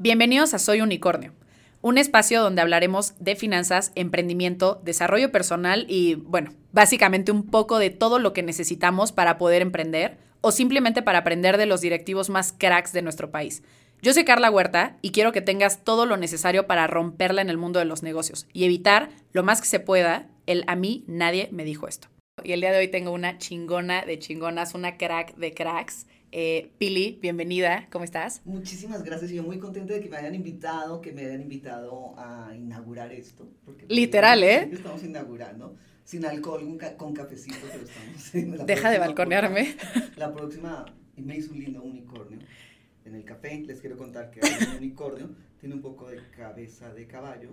Bienvenidos a Soy Unicornio, un espacio donde hablaremos de finanzas, emprendimiento, desarrollo personal y, bueno, básicamente un poco de todo lo que necesitamos para poder emprender o simplemente para aprender de los directivos más cracks de nuestro país. Yo soy Carla Huerta y quiero que tengas todo lo necesario para romperla en el mundo de los negocios y evitar lo más que se pueda el a mí nadie me dijo esto. Y el día de hoy tengo una chingona de chingonas, una crack de cracks. Eh, Pili, bienvenida, ¿cómo estás? Muchísimas gracias, y yo muy contenta de que me hayan invitado, que me hayan invitado a inaugurar esto. Porque Literal, ¿eh? Estamos inaugurando, sin alcohol, con, cafecito, pero estamos... Deja de balconearme. La próxima, y me hizo un lindo unicornio. En el café les quiero contar que el unicornio tiene un poco de cabeza de caballo,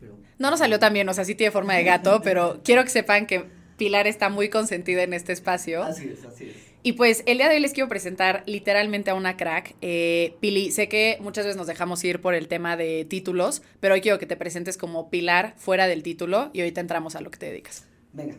pero... No nos salió tan bien, o sea, sí tiene forma de gato, pero quiero que sepan que Pilar está muy consentida en este espacio. Así es, así es. Y pues el día de hoy les quiero presentar literalmente a una crack. Eh, Pili, sé que muchas veces nos dejamos ir por el tema de títulos, pero hoy quiero que te presentes como Pilar fuera del título y ahorita entramos a lo que te dedicas. Venga,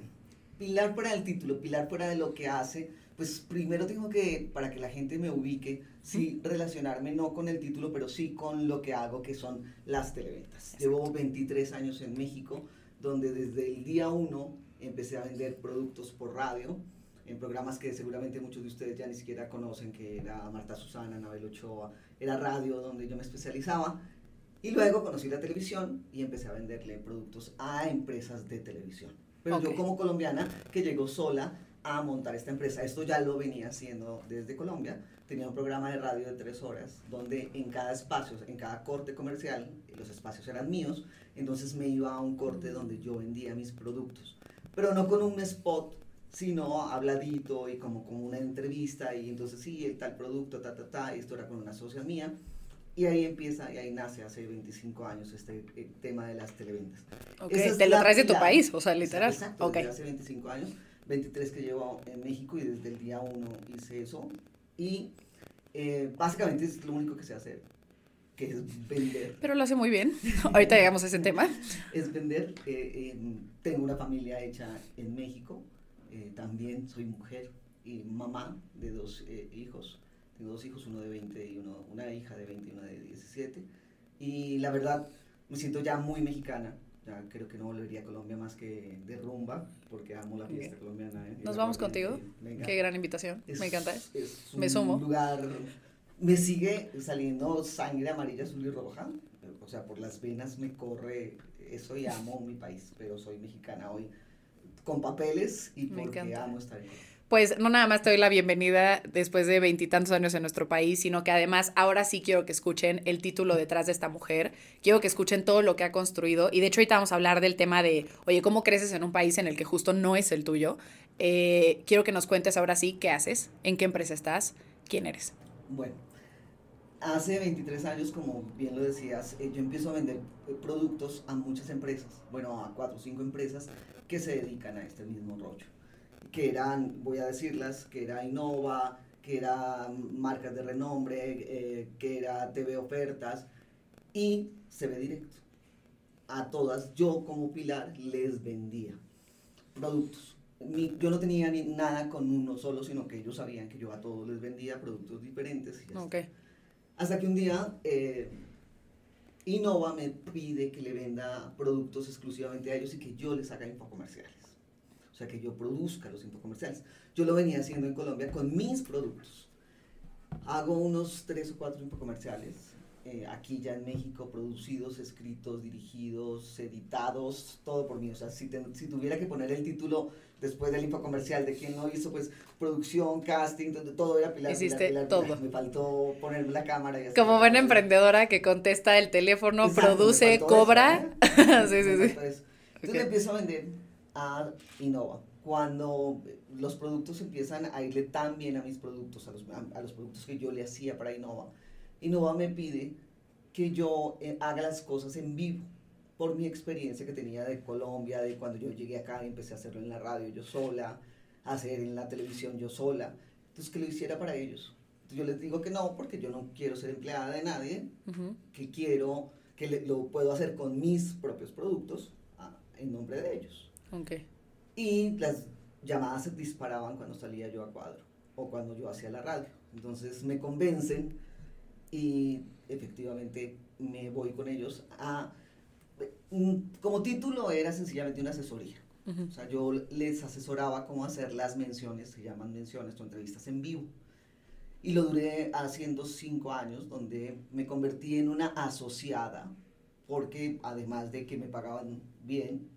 Pilar fuera del título, Pilar fuera de lo que hace. Pues primero tengo que, para que la gente me ubique, sí relacionarme no con el título, pero sí con lo que hago, que son las televentas. Llevo 23 años en México, donde desde el día 1 empecé a vender productos por radio en programas que seguramente muchos de ustedes ya ni siquiera conocen, que era Marta Susana, Anabel Ochoa, era radio donde yo me especializaba. Y luego conocí la televisión y empecé a venderle productos a empresas de televisión. Pero yo como colombiana que llegó sola a montar esta empresa, esto ya lo venía haciendo desde Colombia, tenía un programa de radio de tres horas donde en cada espacio, en cada corte comercial, los espacios eran míos, entonces me iba a un corte donde yo vendía mis productos, pero no con un spot sino habladito y como, como una entrevista y entonces sí, el tal producto, ta, ta, ta, esto era con una socia mía. Y ahí empieza, y ahí nace hace 25 años este eh, tema de las televentas. Okay. Te lo traes de tu país, o sea, literal. Exacto, okay. desde hace 25 años, 23 que llevo en México y desde el día 1 hice eso. Y eh, básicamente es lo único que sé hacer, que es vender. Pero lo hace muy bien. Ahorita llegamos a ese tema. es vender. Eh, tengo una familia hecha en México. Eh, también soy mujer y mamá de dos eh, hijos. Tengo dos hijos, uno de 20 y uno, una hija de 20 y una de 17. Y la verdad, me siento ya muy mexicana. Ya creo que no volvería a Colombia más que de rumba, porque amo la fiesta colombiana. ¿eh? ¿Nos vamos contigo? Qué gran invitación. me encanta. Es me sumo. lugar. Me sigue saliendo sangre amarilla, azul y roja. O sea, por las venas me corre eso y amo mi país, pero soy mexicana hoy con papeles y Me porque encanta. amo estar Pues no nada más te doy la bienvenida después de veintitantos años en nuestro país, sino que además ahora sí quiero que escuchen el título detrás de esta mujer, quiero que escuchen todo lo que ha construido y de hecho ahorita vamos a hablar del tema de, oye, ¿cómo creces en un país en el que justo no es el tuyo? Eh, quiero que nos cuentes ahora sí qué haces, en qué empresa estás, quién eres. Bueno, hace 23 años, como bien lo decías, eh, yo empiezo a vender productos a muchas empresas, bueno, a cuatro o cinco empresas que se dedican a este mismo rollo. Que eran, voy a decirlas, que era Innova, que eran marcas de renombre, eh, que era TV Ofertas y se ve directo. A todas, yo como Pilar les vendía productos. yo no tenía ni nada con uno solo, sino que ellos sabían que yo a todos les vendía productos diferentes. Hasta que un día eh, Innova me pide que le venda productos exclusivamente a ellos y que yo les haga infocomerciales. O sea, que yo produzca los infocomerciales. Yo lo venía haciendo en Colombia con mis productos. Hago unos tres o cuatro infocomerciales. Eh, aquí ya en México, producidos, escritos, dirigidos, editados, todo por mí. O sea, si, si tuviera que poner el título después del infocomercial de quién lo hizo, pues producción, casting, todo era Pilar. Hiciste Pilar, todo. Me faltó ponerme la cámara. Y Como buena emprendedora que contesta el teléfono, produce, cobra. sí, sí, sí. Entonces okay. empiezo a vender a Innova. Cuando los productos empiezan a irle tan bien a mis productos, a los, a, los productos que yo le hacía para Innova, Innova me pide que yo eh, haga las cosas en vivo por mi experiencia que tenía de Colombia, de cuando yo llegué acá y empecé a hacerlo en la radio yo sola, hacer en la televisión yo sola. Entonces, que lo hiciera para ellos. Entonces, yo les digo que no, porque yo no quiero ser empleada de nadie, que quiero, que lo puedo hacer con mis propios productos ah, en nombre de ellos. Okay. Y las llamadas se disparaban cuando salía yo a cuadro o cuando yo hacía la radio. Entonces me convencen y efectivamente me voy con ellos a... mm, Como título era sencillamente una asesoría. O sea, yo les asesoraba cómo hacer las menciones, se llaman menciones o entrevistas en vivo. Y lo duré haciendo cinco años, donde me convertí en una asociada, porque además de que me pagaban bien,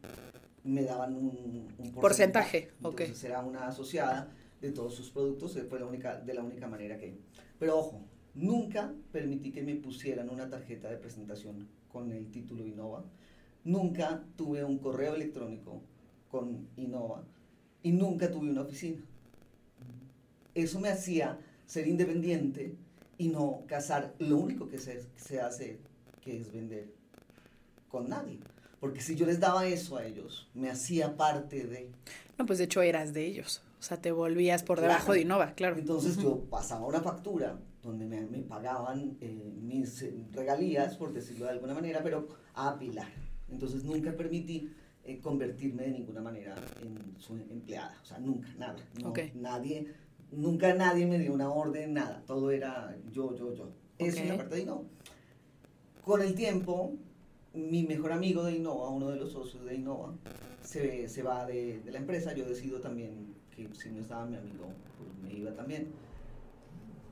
me daban un, un porcentaje. ok. Entonces era una asociada de todos sus productos, fue la única, de la única manera que... Pero ojo, nunca permití que me pusieran una tarjeta de presentación con el título Innova, nunca tuve un correo electrónico con Innova y nunca tuve una oficina. Eso me hacía ser independiente y no casar lo único que se, se hace, que es vender con nadie. Porque si yo les daba eso a ellos, me hacía parte de... No, pues de hecho eras de ellos. O sea, te volvías por debajo Claro. de Innova, claro. Entonces yo pasaba una factura donde me, me pagaban eh, mis eh, regalías, por decirlo de alguna manera, pero a Pilar. Entonces nunca permití eh, convertirme de ninguna manera en su empleada. O sea, nunca, nada. No. Nadie, nunca nadie me dio una orden, nada. Todo era yo, yo, yo. Eso es la parte de Innova. Con el tiempo, mi mejor amigo de Innova, uno de los socios de Innova, se, se va de, de la empresa. Yo decido también que si no estaba mi amigo, pues me iba también.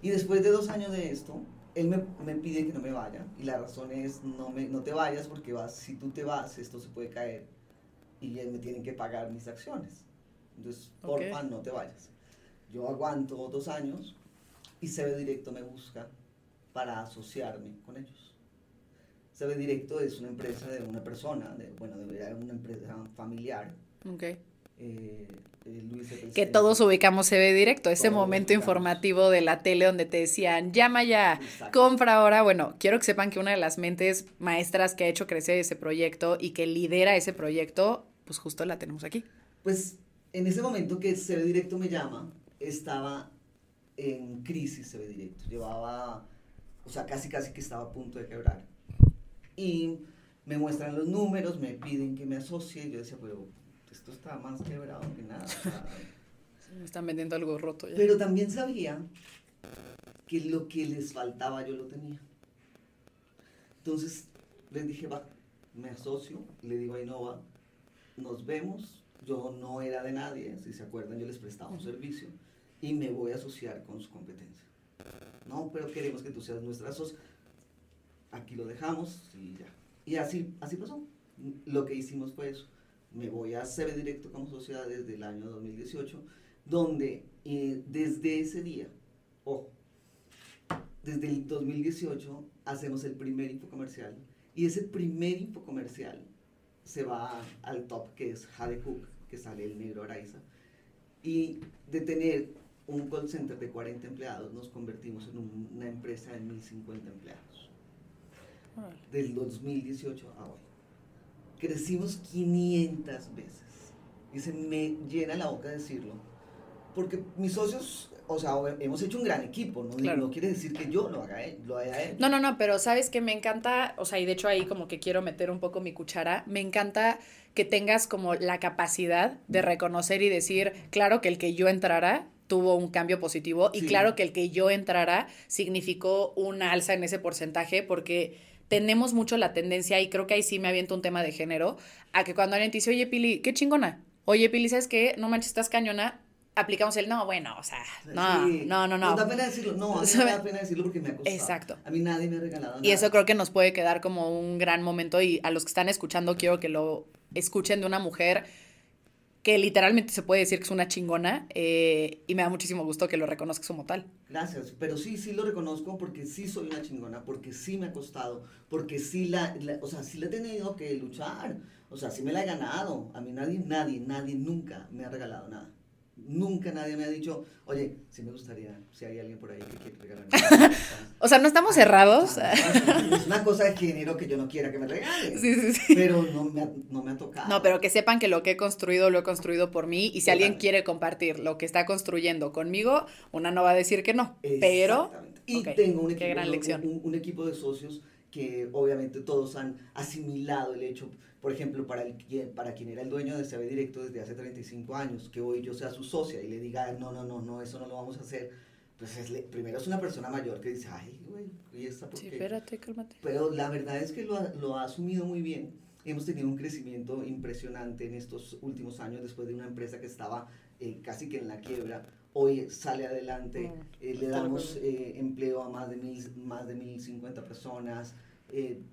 Y después de dos años de esto, él me, me pide que no me vaya. Y la razón es, no, me, no te vayas porque vas, si tú te vas, esto se puede caer. Y él me tienen que pagar mis acciones. Entonces, Ok. porfa, no te vayas. Yo aguanto dos años y CB Directo me busca para asociarme con ellos. CB Directo es una empresa de una persona, de, bueno, de una empresa familiar. Ok. eh, eh, Luis el Que todos ubicamos CB Directo, ese Todos momento ubicamos. informativo de la tele donde te decían, llama ya, Exacto. compra ahora. Bueno, quiero que sepan que una de las mentes maestras que ha hecho crecer ese proyecto y que lidera ese proyecto, pues justo la tenemos aquí. Pues en ese momento que CB Directo me llama, estaba en crisis CB Directo. Llevaba, o sea, casi casi que estaba a punto de quebrar. Y me muestran los números, me piden que me asocie. Yo decía, pero esto está más quebrado que nada. o sea, Me están vendiendo algo roto ya. pero también sabía que lo que les faltaba yo lo tenía. Entonces les dije, va, me asocio, le digo a Innova, nos vemos. Yo no era de nadie, si se acuerdan, yo les prestaba un servicio y me voy a asociar con su competencia. No, pero queremos que tú seas nuestra socia. Aquí lo dejamos y ya. Y así, así pasó. Lo que hicimos fue eso. Me voy a CB Directo como sociedad desde el año 2018, donde eh, desde ese día, ojo, desde el 2018 hacemos el primer infocomercial y ese primer infocomercial se va al top que es Jade Cook, que sale el negro Araiza. Y de tener un call center de 40 empleados nos convertimos en un- una empresa de 1050 empleados. Del 2018 a hoy. Crecimos 500 veces. Y se me llena la boca decirlo. Porque mis socios, o sea, hemos hecho un gran equipo, ¿no? Claro. No quiere decir que yo lo haga él, lo haya hecho. No, no, no, pero sabes que me encanta, o sea, y de hecho ahí como que quiero meter un poco mi cuchara, me encanta que tengas como la capacidad de reconocer y decir, claro que el que yo entrara tuvo un cambio positivo y Sí. claro que el que yo entrara significó una alza en ese porcentaje porque tenemos mucho la tendencia, y creo que ahí sí me aviento un tema de género, a que cuando alguien te dice, oye Pili, qué chingona, oye Pili, ¿sabes qué? No manches, estás cañona, aplicamos el, no, bueno, o sea, no, Sí. no, no, no. Nos da pena decirlo. No, a mí me da pena decirlo porque me ha costado. Exacto. A mí nadie me ha regalado nada. Y eso creo que nos puede quedar como un gran momento y a los que están escuchando quiero que lo escuchen de una mujer que literalmente se puede decir que es una chingona eh, y me da muchísimo gusto que lo reconozcas como tal. Gracias, pero sí, sí lo reconozco porque sí soy una chingona, porque sí me ha costado, porque sí la, la- o sea, sí la he tenido que luchar, o sea, sí me la he ganado. A mí nadie, nadie, nadie nunca me ha regalado nada. Nunca nadie me ha dicho, oye, sí me gustaría, si hay alguien por ahí que quiere regalarme. nada". O sea, no estamos cerrados. es una cosa de género que yo no quiera que me regalen, Sí, sí, sí. pero no me, ha, no me ha tocado. No, pero que sepan que lo que he construido lo he construido por mí y si alguien quiere compartir lo que está construyendo conmigo, una no va a decir que no, pero. Y tengo un equipo, gran un- lección. un- un equipo de socios que obviamente todos han asimilado el hecho, por ejemplo, para, el, quien- para quien era el dueño de CB Directo desde hace 35 años, que hoy yo sea su socia y le diga, no, no, no, no, eso no lo vamos a hacer, pues es, primero es una persona mayor que dice, ay, güey, ¿y esta por sí, espérate, cálmate. Pero la verdad es que lo ha, lo ha asumido muy bien. Hemos tenido un crecimiento impresionante en estos últimos años después de una empresa que estaba eh, casi que en la quiebra. Hoy sale adelante, mm. eh, le damos eh, empleo a más de, mil, más de 1.050 personas.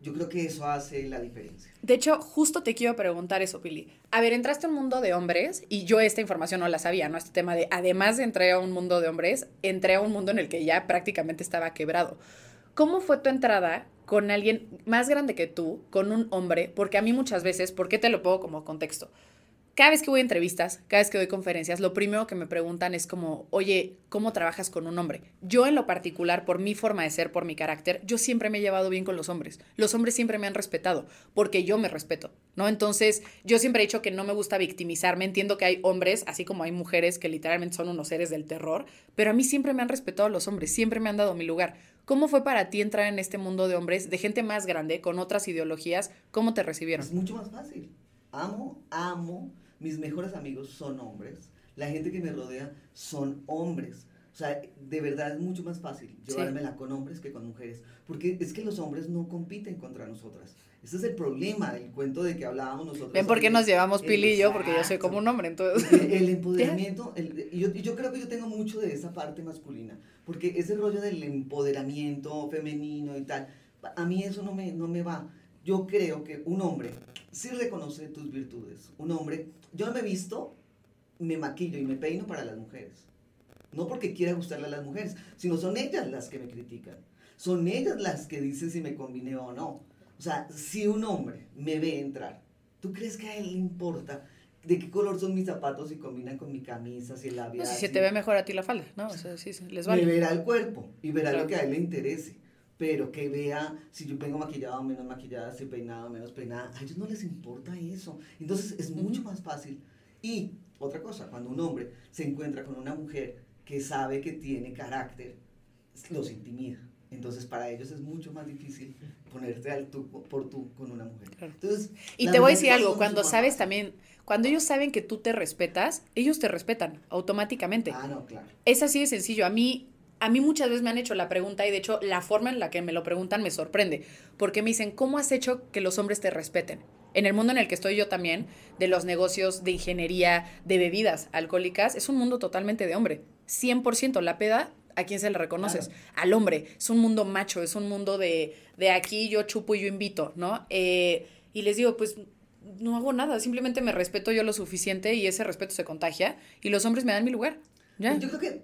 Yo creo que eso hace la diferencia. De hecho, justo te quiero preguntar eso, Pili. A ver, entraste a un mundo de hombres y yo esta información no la sabía, ¿no? Este tema de, además de entrar a un mundo de hombres, entré a un mundo en el que ya prácticamente estaba quebrado. ¿Cómo fue tu entrada con alguien más grande que tú, con un hombre? Porque a mí muchas veces, ¿por qué te lo pongo como contexto? Cada vez que voy a entrevistas, cada vez que doy conferencias, lo primero que me preguntan es como, oye, ¿cómo trabajas con un hombre? Yo en lo particular, por mi forma de ser, por mi carácter, yo siempre me he llevado bien con los hombres. Los hombres siempre me han respetado, porque yo me respeto, ¿no? Entonces, yo siempre he dicho que no me gusta victimizarme. Entiendo que hay hombres, así como hay mujeres que literalmente son unos seres del terror, pero a mí siempre me han respetado los hombres, siempre me han dado mi lugar. ¿Cómo fue para ti entrar en este mundo de hombres, de gente más grande, con otras ideologías? ¿Cómo te recibieron? Es mucho más fácil. Amo, amo mis mejores amigos son hombres, la gente que me rodea son hombres. O sea, de verdad es mucho más fácil llevármela con hombres que con mujeres, porque es que los hombres no compiten contra nosotras. Ese es el problema, el cuento de que hablábamos nosotros. ¿Ven por qué nos llevamos Pili y yo? Porque yo soy como un hombre, entonces. El, empoderamiento, y, yo, yo, creo que yo tengo mucho de esa parte masculina, porque ese rollo del empoderamiento femenino y tal, a mí eso no me, no me va. Yo creo que un hombre sí reconoce tus virtudes. Un hombre, yo me visto, me maquillo y me peino para las mujeres. No porque quiera gustarle a las mujeres, sino son ellas las que me critican. Son ellas las que dicen si me combine o no. O sea, si un hombre me ve entrar, ¿tú crees que a él le importa de qué color son mis zapatos y combinan con mi camisa, si el labial? No, si se te ve mejor a ti la falda, ¿no? O sea, sí, les vale. Me verá el cuerpo y verá lo que a él le interese pero que vea si yo vengo maquillado o menos maquillada, si peinado o menos peinada, a ellos no les importa eso. Entonces es mucho más fácil. Y otra cosa, cuando un hombre se encuentra con una mujer que sabe que tiene carácter, los intimida. Entonces para ellos es mucho más difícil ponerte al tú por tú con una mujer. Entonces, y te voy a decir algo, cuando sabes también, cuando ellos saben que tú te respetas, ellos te respetan automáticamente. Ah, no, claro. Es así de sencillo. A mí a mí muchas veces me han hecho la pregunta y de hecho la forma en la que me lo preguntan me sorprende, porque me dicen, ¿cómo has hecho que los hombres te respeten? En el mundo en el que estoy yo también, de los negocios de ingeniería, de bebidas alcohólicas, es un mundo totalmente de hombre. 100%. La peda, ¿a quién se le reconoces? Al hombre. Es un mundo macho, es un mundo de, de aquí yo chupo y yo invito, ¿no? Eh, y les digo, pues no hago nada, simplemente me respeto yo lo suficiente y ese respeto se contagia y los hombres me dan mi lugar. ¿ya? Yo creo que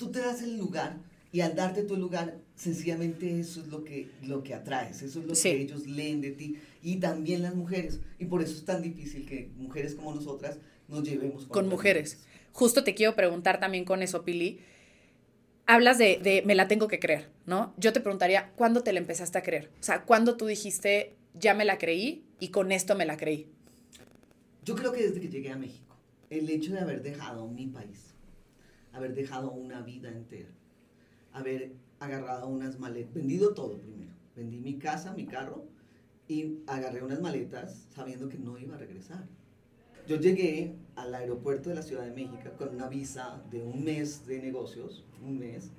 tú te das el lugar y al darte tu lugar, sencillamente eso es lo que, lo que atraes, eso es lo que ellos leen de ti y también las mujeres. Y por eso es tan difícil que mujeres como nosotras nos llevemos con, mujeres. Justo te quiero preguntar también con eso, Pili. Hablas de, de, me la tengo que creer, ¿no? Yo te preguntaría, ¿cuándo te la empezaste a creer? O sea, ¿cuándo tú dijiste, ya me la creí y con esto me la creí? Yo creo que desde que llegué a México, el hecho de haber dejado mi país, haber dejado una vida entera, haber agarrado unas maletas, vendido todo primero, vendí mi casa, mi carro y agarré unas maletas sabiendo que no iba a regresar. Yo llegué al aeropuerto de la Ciudad de México con una visa de un mes de negocios, un mes,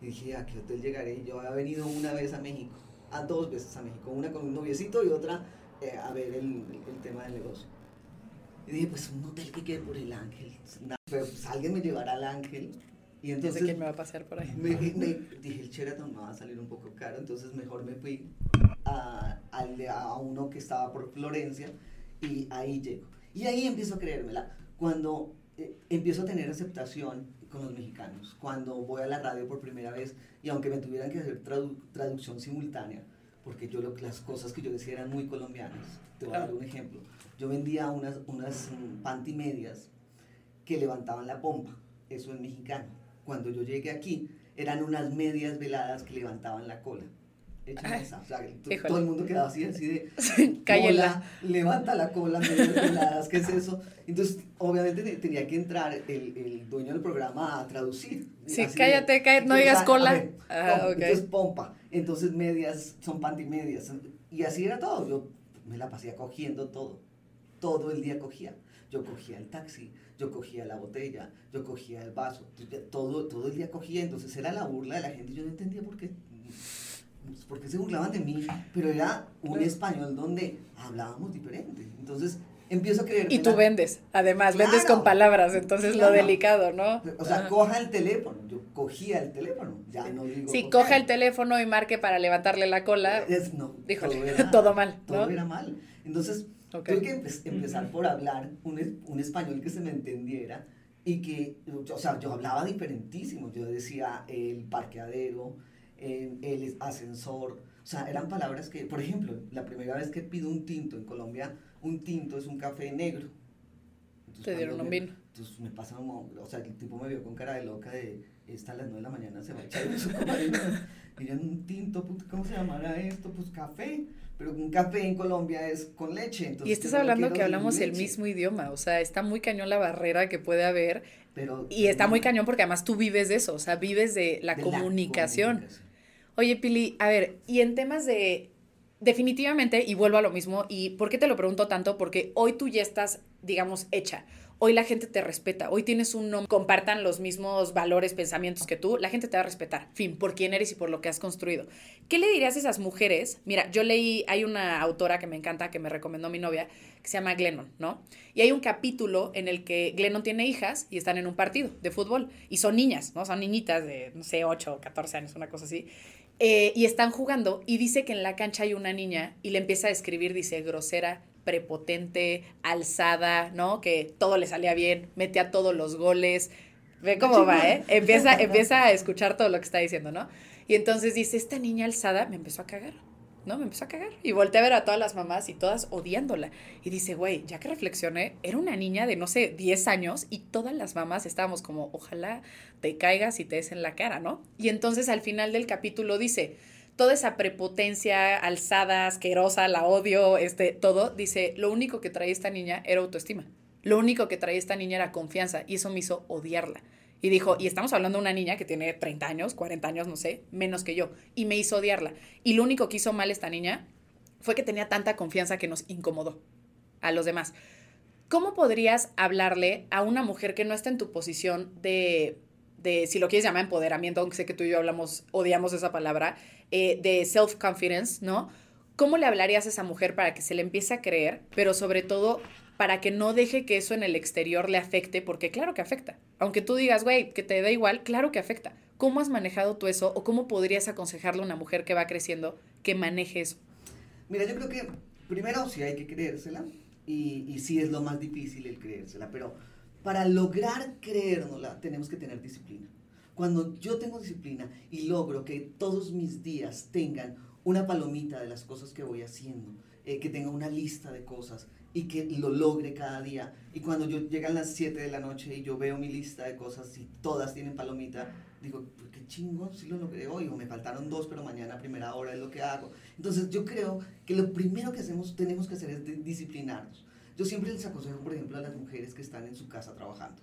y dije, ¿a qué hotel llegaré? Yo había venido una vez a México, a dos veces a México, una con un noviecito y otra eh, a ver el, el tema del negocio. Y dije, pues un hotel que quede por el ángel. Pues alguien me llevará al ángel. Y entonces. quién me va a pasar por ahí. Me, dije, el Sheraton me va a salir un poco caro, entonces mejor me fui a, a, uno que estaba por Florencia y ahí llego. Y ahí empiezo a creérmela. Cuando eh, empiezo a tener aceptación con los mexicanos, cuando voy a la radio por primera vez y aunque me tuvieran que hacer traducción simultánea, porque yo lo, las cosas que yo decía eran muy colombianas. Te voy a dar un ejemplo. Yo vendía unas, unas mm, panty medias que levantaban la pompa, eso es mexicano. Cuando yo llegué aquí, eran unas medias veladas que levantaban la cola. todo el mundo quedaba así, así de, cola, levanta la cola, medias veladas, ¿qué es eso? Entonces, obviamente tenía que entrar el, el dueño del programa a traducir. Sí, cállate, cállate, no digas cola. ah, Entonces, pompa, entonces medias, son panty medias. Y así era todo, yo me la pasé cogiendo todo, todo el día cogía. yo cogía el taxi, yo cogía la botella, yo cogía el vaso, todo, todo el día cogía, entonces era la burla de la gente, yo no entendía por qué, por qué se burlaban de mí, pero era un español donde hablábamos diferente, entonces empiezo a creer. Y tú vendes, además, vendes con palabras, entonces lo delicado, ¿no? O sea, coja el teléfono, yo cogía el teléfono, ya no digo. Sí, coja el teléfono y marque para levantarle la cola. Es, no, todo, mal. Todo era mal. Entonces, tuve que empezar por hablar un, un español que se me entendiera y que, o sea, yo hablaba diferentísimo. Yo decía el parqueadero, el, el ascensor, o sea, eran palabras que, por ejemplo, la primera vez que pido un tinto en Colombia, un tinto es un café negro. Te dieron un vino. Entonces me pasa como, o sea, el tipo me vio con cara de loca de, está a las 9 de la mañana, se va a echar eso. y yo, un tinto, ¿cómo se llamará esto? Pues café. Pero un café en Colombia es con leche. Entonces y estás hablando que hablamos el mismo idioma, o sea, está muy cañón la barrera que puede haber. Pero, y está muy cañón porque además tú vives de eso, o sea, vives de la, comunicación. Oye, Pili, a ver, y en temas de definitivamente, y vuelvo a lo mismo, y ¿por qué te lo pregunto tanto? Porque hoy tú ya estás, digamos, hecha. Hoy la gente te respeta, hoy tienes un nombre, compartan los mismos valores, pensamientos que tú, la gente te va a respetar, fin, por quién eres y por lo que has construido. ¿Qué le dirías a esas mujeres? Mira, yo leí, hay una autora que me encanta, que me recomendó mi novia, que se llama Glennon, ¿no? Y hay un capítulo en el que Glennon tiene hijas y están en un partido de fútbol, y son niñas, ¿no? Son niñitas de, no sé, 8 o 14 años, una cosa así. Eh, y están jugando y dice que en la cancha hay una niña y le empieza a escribir, dice, grosera, prepotente, alzada, ¿no? Que todo le salía bien, metía todos los goles. Ve cómo va, ¿eh? Empieza, empieza a escuchar todo lo que está diciendo, ¿no? Y entonces dice, esta niña alzada me empezó a cagar. ¿no? Me empezó a cagar. Y volteé a ver a todas las mamás y todas odiándola. Y dice, güey, ya que reflexioné, era una niña de, no sé, 10 años y todas las mamás estábamos como, ojalá te caigas y te des en la cara, ¿no? Y entonces al final del capítulo dice, toda esa prepotencia, alzada, asquerosa, la odio, este, todo, dice, lo único que traía esta niña era autoestima. Lo único que traía esta niña era confianza y eso me hizo odiarla. Y dijo, y estamos hablando de una niña que tiene 30 años, 40 años, no sé, menos que yo. Y me hizo odiarla. Y lo único que hizo mal esta niña fue que tenía tanta confianza que nos incomodó a los demás. ¿Cómo podrías hablarle a una mujer que no está en tu posición de, de si lo quieres llamar empoderamiento, aunque sé que tú y yo hablamos, odiamos esa palabra, eh, de self-confidence, ¿no? ¿Cómo le hablarías a esa mujer para que se le empiece a creer, pero sobre todo para que no deje que eso en el exterior le afecte, porque claro que afecta. Aunque tú digas, güey, que te da igual, claro que afecta. ¿Cómo has manejado tú eso o cómo podrías aconsejarle a una mujer que va creciendo que maneje eso? Mira, yo creo que primero sí hay que creérsela y, y sí es lo más difícil el creérsela, pero para lograr creérnosla tenemos que tener disciplina. Cuando yo tengo disciplina y logro que todos mis días tengan una palomita de las cosas que voy haciendo, eh, que tenga una lista de cosas, y que lo logre cada día. Y cuando yo llegan las 7 de la noche y yo veo mi lista de cosas y todas tienen palomita, digo, pues qué chingón, si lo logré hoy, o me faltaron dos, pero mañana a primera hora es lo que hago. Entonces yo creo que lo primero que hacemos, tenemos que hacer es disciplinarnos. Yo siempre les aconsejo, por ejemplo, a las mujeres que están en su casa trabajando.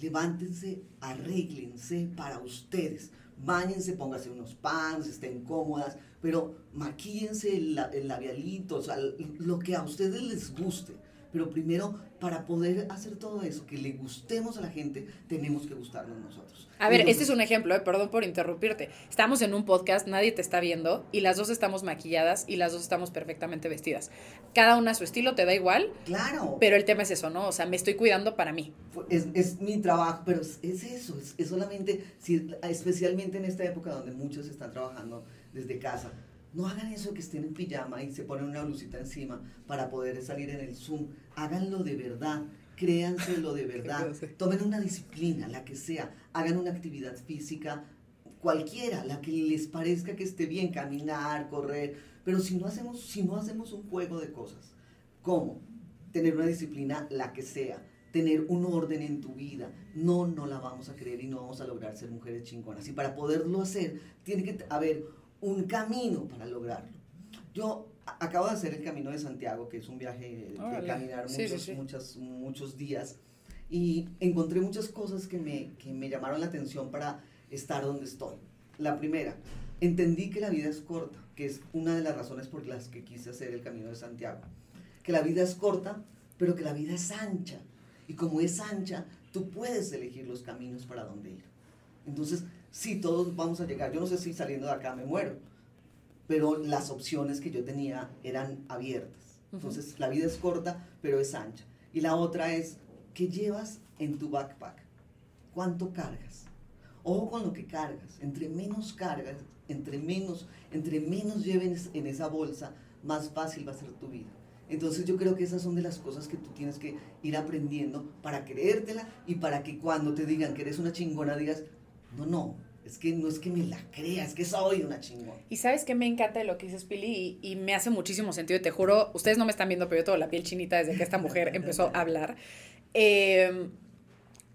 Levántense, arréglense para ustedes. Báñense, pónganse unos pants, estén cómodas, pero maquíense el, el labialito, o sea, lo que a ustedes les guste. Pero primero, para poder hacer todo eso, que le gustemos a la gente, tenemos que gustarnos nosotros. A ver, este es un ejemplo, eh, perdón por interrumpirte. Estamos en un podcast, nadie te está viendo y las dos estamos maquilladas y las dos estamos perfectamente vestidas. Cada una a su estilo, te da igual. Claro. Pero el tema es eso, ¿no? O sea, me estoy cuidando para mí. Es, es mi trabajo, pero es, eso, es, es solamente, si, especialmente en esta época donde muchos están trabajando desde casa no hagan eso que estén en pijama y se ponen una blusita encima para poder salir en el Zoom. Háganlo de verdad, créanselo de verdad. Tomen una disciplina, la que sea. Hagan una actividad física, cualquiera, la que les parezca que esté bien, caminar, correr. Pero si no hacemos, si no hacemos un juego de cosas, ¿cómo? Tener una disciplina, la que sea tener un orden en tu vida. No, no la vamos a creer y no vamos a lograr ser mujeres chingonas. Y para poderlo hacer, tiene que haber un camino para lograrlo. Yo acabo de hacer el Camino de Santiago, que es un viaje de caminar muchos, muchos días, y encontré muchas cosas que me, que me llamaron la atención para estar donde estoy. La primera, entendí que la vida es corta, que es una de las razones por las que quise hacer el Camino de Santiago. Que la vida es corta pero que la vida es ancha. Y como es ancha, tú puedes elegir los caminos para dónde ir. Entonces, sí, todos vamos a llegar. Yo no sé si saliendo de acá me muero, pero las opciones que yo tenía eran abiertas. Entonces, la vida es corta, pero es ancha. Y la otra es, ¿qué llevas en tu backpack? ¿Cuánto cargas? Ojo con lo que cargas. Entre menos cargas, entre menos, entre menos lleves en esa bolsa, más fácil va a ser tu vida. Entonces yo creo que esas son de las cosas que tú tienes que ir aprendiendo para creértela y para que cuando te digan que eres una chingona digas, no, no, es que no es que me la creas, es que soy una chingona. Y sabes que me encanta de lo que dices, Pili, y, y, me hace muchísimo sentido, te juro, ustedes no me están viendo, pero yo tengo la piel chinita desde que esta mujer empezó a hablar. Eh,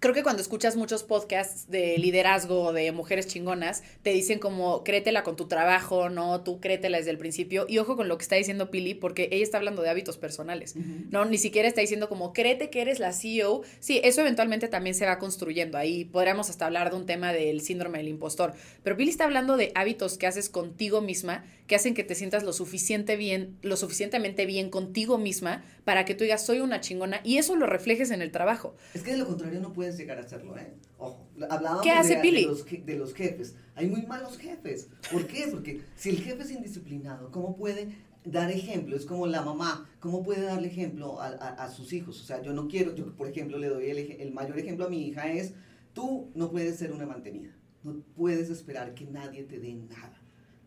creo que cuando escuchas muchos podcasts de liderazgo de mujeres chingonas, te dicen como créetela con tu trabajo, ¿no? Tú créetela desde el principio. Y ojo con lo que está diciendo Pili, porque ella está hablando de hábitos personales, ¿no? Ni siquiera está diciendo como créete que eres la CEO. Sí, eso eventualmente también se va construyendo. Ahí podríamos hasta hablar de un tema del síndrome del impostor. Pero Pili está hablando de hábitos que haces contigo misma, que hacen que te sientas lo suficiente bien, lo suficientemente bien contigo misma para que tú digas soy una chingona y eso lo reflejes en el trabajo. Es que de lo contrario no puedes llegar a hacerlo, ¿eh? Ojo, hablábamos ¿Qué hace de, Pili? de, los, de los jefes. Hay muy malos jefes. ¿Por qué? Porque si el jefe es indisciplinado, ¿cómo puede dar ejemplo? Es como la mamá, ¿cómo puede darle ejemplo a, a, a sus hijos? O sea, yo no quiero, yo por ejemplo le doy el, el mayor ejemplo a mi hija es, tú no puedes ser una mantenida, no puedes esperar que nadie te dé nada.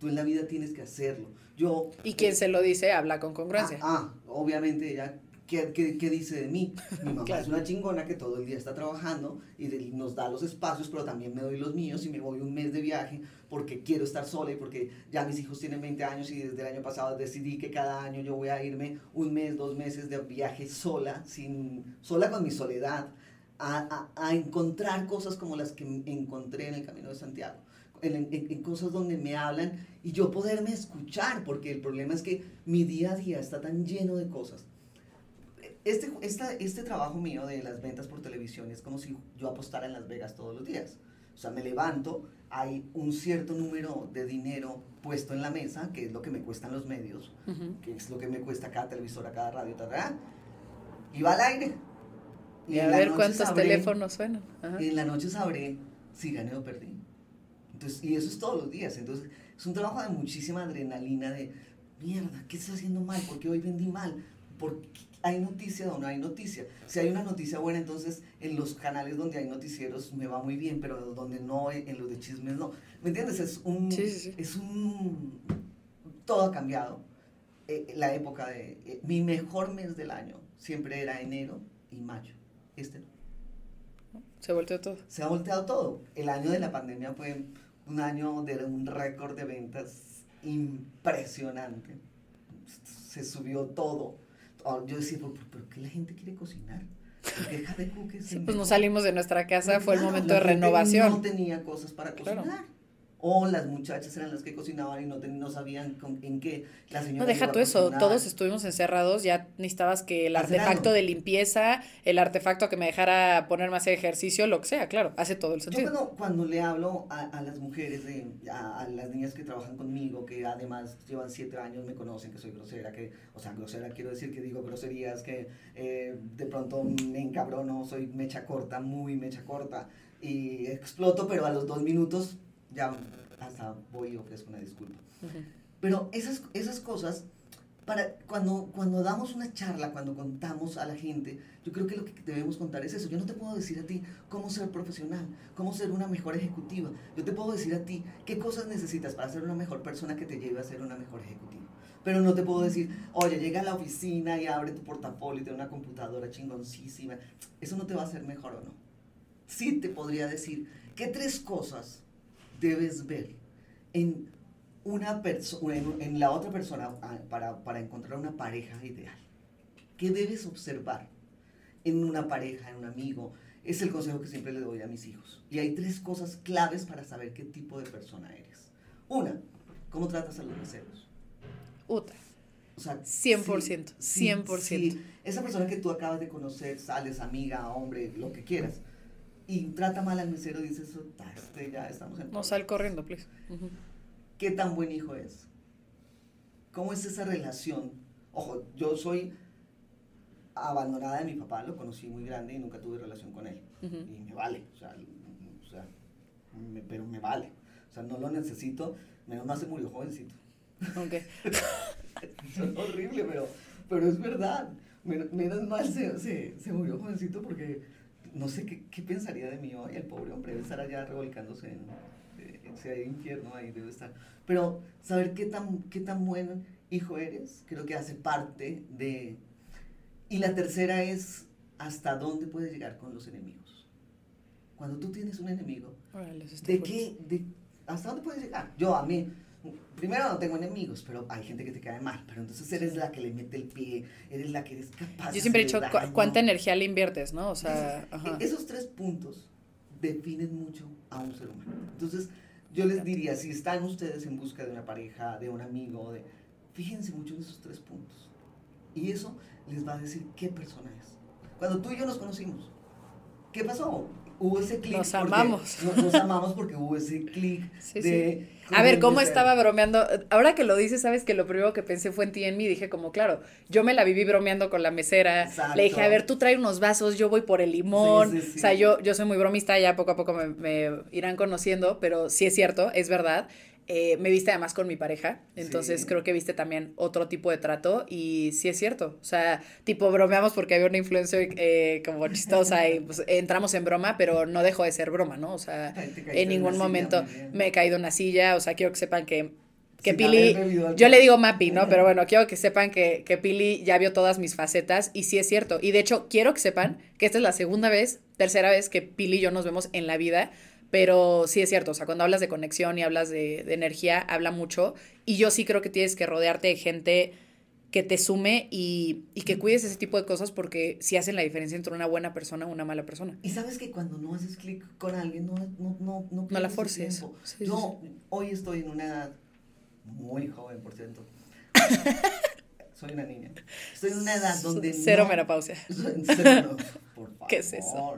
Tú en la vida tienes que hacerlo. Yo, y quien se lo dice habla con congruencia. Ah, ah obviamente ella ¿Qué, qué, qué dice de mí? Mi mamá claro. es una chingona que todo el día está trabajando y de, nos da los espacios, pero también me doy los míos y me voy un mes de viaje porque quiero estar sola y porque ya mis hijos tienen 20 años y desde el año pasado decidí que cada año yo voy a irme un mes, dos meses de viaje sola, sin, sola con mi soledad, a, a, a encontrar cosas como las que encontré en el Camino de Santiago. En, en, en, cosas donde me hablan y yo poderme escuchar, porque el problema es que mi día a día está tan lleno de cosas este, esta, este trabajo mío de las ventas por televisión es como si yo apostara en Las Vegas todos los días. O sea, me levanto, hay un cierto número de dinero puesto en la mesa, que es lo que me cuestan los medios, uh -huh. que es lo que me cuesta cada televisora, cada radio, tal, y va al aire. Y, y a ver cuántos sabré, teléfonos suenan. Ajá. Y en la noche sabré si gané o perdí. Entonces, y eso es todos los días. Entonces, es un trabajo de muchísima adrenalina, de mierda, ¿qué estoy haciendo mal? ¿Por qué hoy vendí mal? ¿Por qué hay noticia o no hay noticia. Si hay una noticia buena, entonces en los canales donde hay noticieros me va muy bien, pero donde no, en los de chismes no. ¿Me entiendes? Es un... Sí, sí. Es un... Todo ha cambiado. Eh, la época de... Eh, mi mejor mes del año siempre era enero y mayo. Este no. Se volteó todo. Se ha volteado todo. El año de la pandemia fue un año de un récord de ventas impresionante. Se subió todo yo decía, ¿pero, pero qué la gente quiere cocinar? Deja de sí, pues nos salimos de nuestra casa, fue el momento de renovación. No tenía cosas para cocinar. Claro. O las muchachas eran las que cocinaban y no, ten, no sabían con, en qué la señora. No, deja tú eso, todos estuvimos encerrados, ya necesitabas que el artefacto de limpieza, el artefacto que me dejara ponerme a hacer ejercicio, lo que sea, claro, hace todo el sentido. Yo cuando, cuando le hablo a, a las mujeres, de, a, a, las niñas que trabajan conmigo, que además llevan siete años, me conocen que soy grosera, que, o sea, grosera quiero decir que digo groserías, que eh, de pronto me encabrono, soy mecha corta, muy mecha corta, y exploto, pero a los dos minutos ya hasta voy y ofrezco una disculpa. Uh -huh. Pero esas, esas cosas, para, cuando, cuando damos una charla, cuando contamos a la gente, yo creo que lo que debemos contar es eso. Yo no te puedo decir a ti cómo ser profesional, cómo ser una mejor ejecutiva. Yo te puedo decir a ti qué cosas necesitas para ser una mejor persona que te lleve a ser una mejor ejecutiva. Pero no te puedo decir, oye, llega a la oficina y abre tu portafolio y tiene una computadora chingoncísima. Eso no te va a hacer mejor o no. Sí te podría decir qué tres cosas debes ver en una persona, en, en, la otra persona para, para encontrar una pareja ideal. ¿Qué debes observar en una pareja, en un amigo? Es el consejo que siempre le doy a mis hijos. Y hay tres cosas claves para saber qué tipo de persona eres. Una, ¿cómo tratas a los meseros? Otra. O sea, 100%, sí, 100%. Sí, esa persona que tú acabas de conocer, sales, amiga, hombre, lo que quieras, y trata mal al mesero, dices, este, ya estamos en... No, sal corriendo, please. Uh -huh. ¿Qué tan buen hijo es? ¿Cómo es esa relación? Ojo, yo soy abandonada de mi papá, lo conocí muy grande y nunca tuve relación con él. Y me vale, o sea, o sea pero me vale. O sea, no lo necesito, menos mal se murió jovencito. Ok. es horrible, pero, pero es verdad. Menos, mal se, se, se, murió jovencito porque no sé qué, qué, pensaría de mí hoy. El pobre hombre debe estar allá revolcándose en, ese infierno ahí, debe estar. Pero saber qué tan, qué tan buen hijo eres, creo que hace parte de... Y la tercera es hasta dónde puedes llegar con los enemigos. Cuando tú tienes un enemigo, ¿de qué, de, ¿hasta dónde puedes llegar? Yo a mí, primero no tengo enemigos, pero hay gente que te cae mal, pero entonces eres la que le mete el pie, eres la que eres capaz. Yo siempre he dicho cuánta energía le inviertes, ¿no? O sea, esos tres puntos definen mucho a un ser humano. Entonces, yo les diría, si están ustedes en busca de una pareja, de un amigo, de, fíjense mucho en esos tres puntos. Y eso les va a decir qué persona es. Cuando tú y yo nos conocimos, ¿qué pasó? Hubo ese clic. Nos amamos. Nos, amamos porque hubo ese clic de... A ver, ¿cómo estaba bromeando? Ahora que lo dices, sabes que lo primero que pensé fue en ti y en mí. Dije como, claro, yo me la viví bromeando con la mesera. Le dije, a ver, tú trae unos vasos, yo voy por el limón. o sea, yo, yo soy muy bromista, ya poco a poco me, me irán conociendo, pero sí es cierto, es verdad. Eh, me viste además con mi pareja, entonces creo que viste también otro tipo de trato y sí es cierto, o sea, tipo bromeamos porque había una influencer eh, como chistosa y pues, entramos en broma, pero no dejó de ser broma, ¿no? O sea, en ningún momento me he caído en una silla, o sea, quiero que sepan que que Pili, yo le digo Mapi, ¿no? Pero bueno, quiero que sepan que, que Pili ya vio todas mis facetas y sí es cierto. Y de hecho, quiero que sepan que esta es la segunda vez, tercera vez que Pili y yo nos vemos en la vida pero sí es cierto, o sea, cuando hablas de conexión y hablas de, energía, habla mucho. Y yo sí creo que tienes que rodearte de gente que te sume y, que cuides ese tipo de cosas porque sí hacen la diferencia entre una buena persona y una mala persona. Y sabes que cuando no haces clic con alguien, no, no, no, no, no la forces. yo hoy estoy en una edad muy joven, por cierto. Soy una niña. Estoy en una edad donde. Cero menopausia. Cero, por favor. ¿Qué es eso?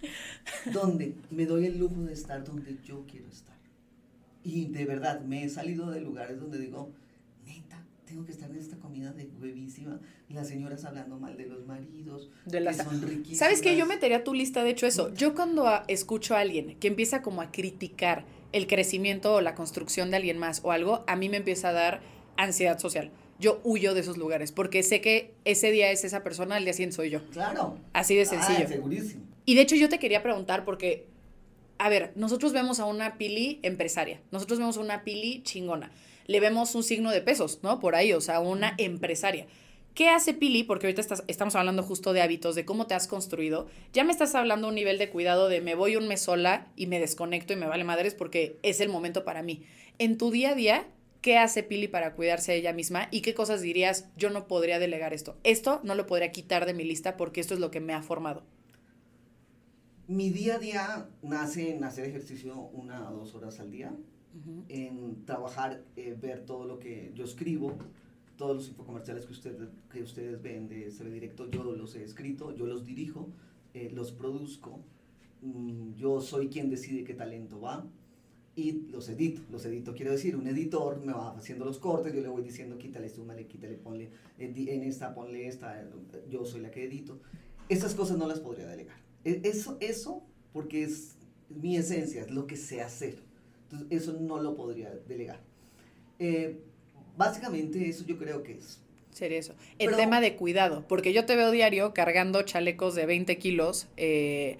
donde me doy el lujo de estar donde yo quiero estar. Y de verdad, me he salido de lugares donde digo, neta, tengo que estar en esta comida de huevísima, las señoras hablando mal de los maridos, de las... que son riquísimas. ¿Sabes qué? Yo metería tu lista, de hecho, eso. Yo cuando escucho a alguien que empieza como a criticar el crecimiento o la construcción de alguien más o algo, a mí me empieza a dar ansiedad social yo huyo de esos lugares porque sé que ese día es esa persona, el día siguiente soy yo. Claro. Así de sencillo. Ah, segurísimo. Y de hecho yo te quería preguntar porque, a ver, nosotros vemos a una pili empresaria, nosotros vemos a una pili chingona, le vemos un signo de pesos, ¿no? Por ahí, o sea, una empresaria. ¿Qué hace Pili? Porque ahorita estamos hablando justo de hábitos, de cómo te has construido. Ya me estás hablando un nivel de cuidado de me voy un mes sola y me desconecto y me vale madres porque es el momento para mí. En tu día a día, ¿qué hace Pili para cuidarse a ella misma? ¿Y qué cosas dirías, yo no podría delegar esto? Esto no lo podría quitar de mi lista porque esto es lo que me ha formado mi día a día nace en hacer ejercicio una o dos horas al día, en trabajar, eh, ver todo lo que yo escribo, todos los infocomerciales que, ustedes que ustedes ven de CB Directo, yo los he escrito, yo los dirijo, eh, los produzco, mm, yo soy quien decide qué talento va y los edito. Los edito, quiero decir, un editor me va haciendo los cortes, yo le voy diciendo quítale, súmale, quítale, ponle, en esta, ponle esta, yo soy la que edito. Esas cosas no las podría delegar e, eso, eso, porque es mi esencia, es lo que sé hacer. Entonces, eso no lo podría delegar. Eh, básicamente, eso yo creo que es. Sería eso. El tema de cuidado, porque yo te veo diario cargando chalecos de 20 kilos eh,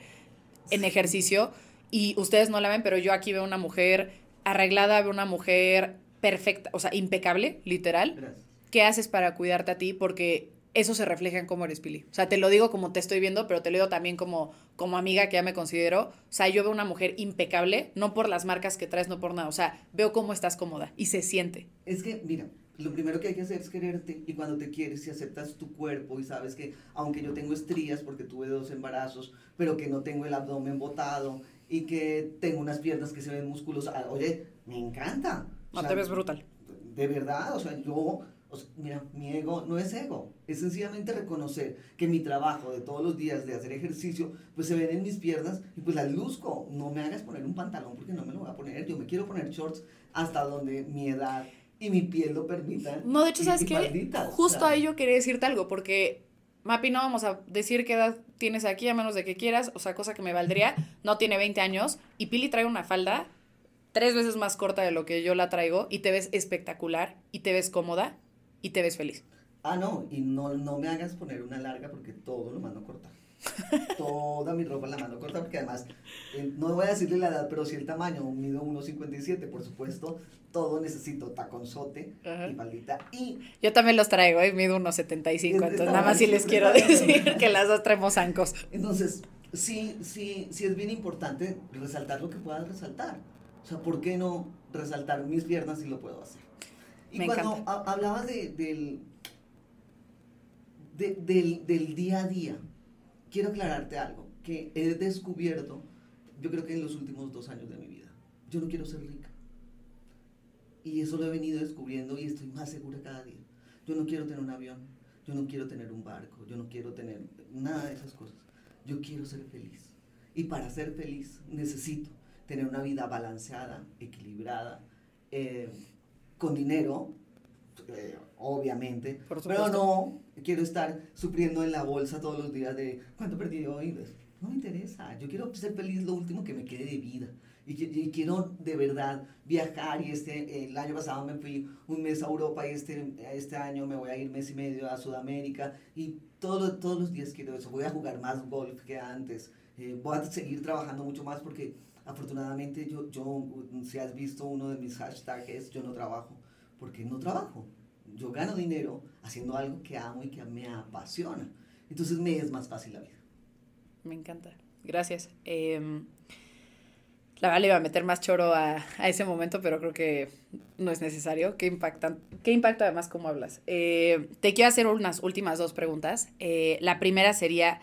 en ejercicio y ustedes no la ven, pero yo aquí veo una mujer arreglada, veo una mujer perfecta, o sea, impecable, literal. ¿Qué haces para cuidarte a ti? Porque eso se refleja en cómo eres Pili. O sea, te lo digo como te estoy viendo, pero te lo digo también como, como amiga que ya me considero. O sea, yo veo una mujer impecable, no por las marcas que traes, no por nada. O sea, veo cómo estás cómoda y se siente. Es que, mira, lo primero que hay que hacer es quererte y cuando te quieres y aceptas tu cuerpo y sabes que aunque yo tengo estrías porque tuve dos embarazos, pero que no tengo el abdomen botado y que tengo unas piernas que se ven musculosas, oye, me encanta. No te ves brutal. De verdad, o sea, yo mira, mi ego no es ego, es sencillamente reconocer que mi trabajo de todos los días de hacer ejercicio, pues se ven en mis piernas y pues las luzco. No me hagas poner un pantalón porque no me lo voy a poner. Yo me quiero poner shorts hasta donde mi edad y mi piel lo permitan. No, de hecho, ¿sabes qué? Justo ahí yo quería decirte algo, porque Mapi, no vamos a decir qué edad tienes aquí a menos de que quieras, o sea, cosa que me valdría, no tiene 20 años y Pili trae una falda tres veces más corta de lo que yo la traigo y te ves espectacular y te ves cómoda y te ves feliz. Ah, no, y no, no me hagas poner una larga porque todo lo mando corta. Toda mi ropa la mando corta porque además, eh, no voy a decirle la edad, pero sí el tamaño, mido 1,57, por supuesto, todo necesito taconzote y faldita y... Yo también los traigo, y mido 1,75, entonces nada más sí les quiero decir que las dos traemos zancos. Entonces, sí, sí, sí es bien importante resaltar lo que puedas resaltar. O sea, ¿por qué no resaltar mis piernas si lo puedo hacer? Y cuando hablabas de, del, del, del día a día, quiero aclararte algo, que he descubierto, yo creo que en los últimos dos años de mi vida, yo no quiero ser rica. Y eso lo he venido descubriendo y estoy más segura cada día. Yo no quiero tener un avión, yo no quiero tener un barco, yo no quiero tener nada de esas cosas. Yo quiero ser feliz. Y para ser feliz necesito tener una vida balanceada, equilibrada, eh, con dinero, eh, obviamente, pero no quiero estar sufriendo en la bolsa todos los días de cuánto perdí hoy. Pues, no me interesa, yo quiero ser feliz lo último que me quede de vida. Y, quiero de verdad viajar y este, el año pasado me fui un mes a Europa y este, este año me voy a ir mes y medio a Sudamérica. Y todos, todos los días quiero eso, voy a jugar más golf que antes, eh, voy a seguir trabajando mucho más porque afortunadamente yo, yo, si has visto uno de mis hashtags es yo no trabajo, porque no trabajo, yo gano dinero haciendo algo que amo y que me apasiona, entonces me es más fácil la vida. Me encanta, gracias. Eh, la verdad le iba a meter más choro a, a, ese momento, pero creo que no es necesario. Qué, impactan, qué impacto además cómo hablas. Eh, te quiero hacer unas últimas dos preguntas. Eh, la primera sería,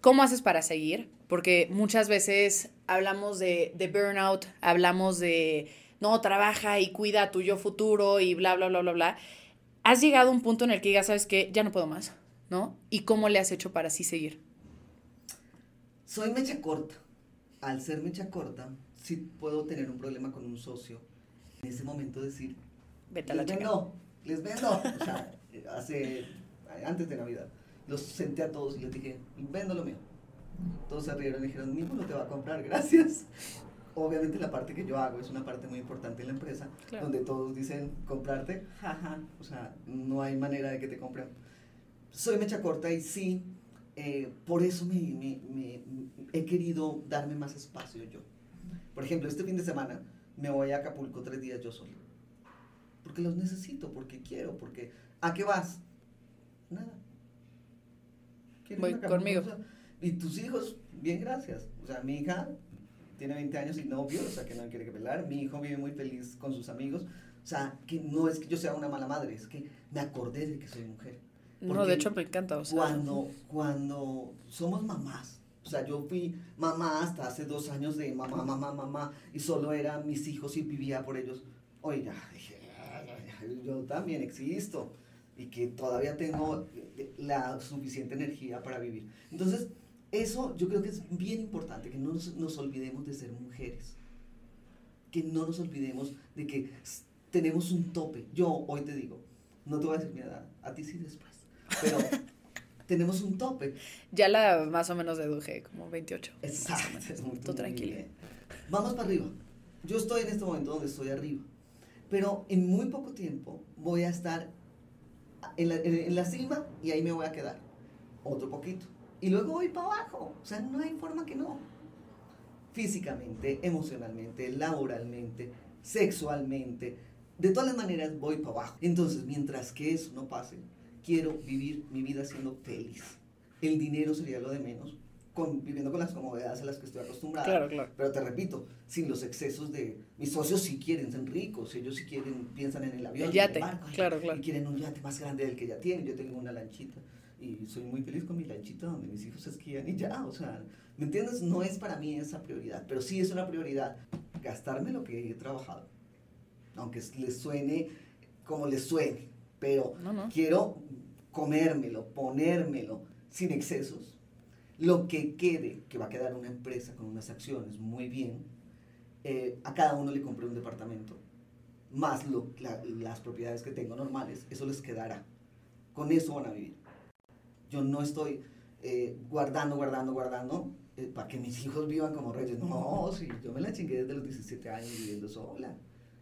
¿cómo haces para seguir? Porque muchas veces hablamos de, de, burnout, hablamos de, no, trabaja y cuida tu yo futuro y bla, bla, bla, bla, bla. Has llegado a un punto en el que ya sabes que ya no puedo más, ¿no? ¿Y cómo le has hecho para así seguir? Soy mecha corta al ser mecha corta, sí puedo tener un problema con un socio. En ese momento decir, Vete a la les vendo, les vendo. O sea, hace, antes de Navidad, los senté a todos y les dije, vendo lo mío. Todos se rieron y dijeron, ninguno te va a comprar, gracias. Obviamente la parte que yo hago es una parte muy importante en la empresa, donde todos dicen comprarte, jaja, o sea, no hay manera de que te compren. Soy mecha corta y sí, eh, por eso me, me, me, he querido darme más espacio yo. Por ejemplo, este fin de semana me voy a Acapulco tres días yo solo. Porque los necesito, porque quiero, porque... ¿A qué vas? Nada. Voy conmigo. y tus hijos, bien, gracias. O sea, mi hija tiene 20 años y novio, o sea, que no quiere que pelar. Mi hijo vive muy feliz con sus amigos. O sea, que no es que yo sea una mala madre, es que me acordé de que soy mujer no, de hecho me encanta. O sea. cuando, cuando somos mamás, o sea, yo fui mamá hasta hace dos años de mamá, mamá, mamá, y solo eran mis hijos y vivía por ellos. Oiga, dije, yo también existo y que todavía tengo la suficiente energía para vivir. Entonces, eso yo creo que es bien importante, que no nos, nos olvidemos de ser mujeres, que no nos olvidemos de que tenemos un tope. Yo hoy te digo, no te voy a decir mi edad, a ti sí después pero tenemos un tope. Ya la más o menos deduje, como 28. Exacto. Es muy, Tú tranquilo. Vamos para arriba. Yo estoy en este momento donde estoy arriba, pero en muy poco tiempo voy a estar en la, en la cima y ahí me voy a quedar. Otro poquito. Y luego voy para abajo. O sea, no hay forma que no. Físicamente, emocionalmente, laboralmente, sexualmente, de todas las maneras voy para abajo. Entonces, mientras que eso no pase, quiero vivir mi vida siendo feliz. El dinero sería lo de menos, con, viviendo con las comodidades a las que estoy acostumbrada. Claro, claro. Pero te repito, sin los excesos de... Mis socios si quieren, ser ricos, ellos si quieren, piensan en el avión, el yate, en el barco, claro, claro. y quieren un yate más grande del que ya tienen. Yo tengo una lanchita y soy muy feliz con mi lanchita donde mis hijos esquían y ya, o sea, ¿me entiendes? No es para mí esa prioridad, pero sí es una prioridad gastarme lo que he trabajado, aunque les suene como les suene, pero quiero comérmelo, ponérmelo sin excesos. Lo que quede, que va a quedar una empresa con unas acciones muy bien, eh, a cada uno le compré un departamento, más lo, las propiedades que tengo normales, eso les quedará. Con eso van a vivir. Yo no estoy eh, guardando, guardando, guardando eh, para que mis hijos vivan como reyes. No, sí, yo me la chingué desde los 17 años viviendo sola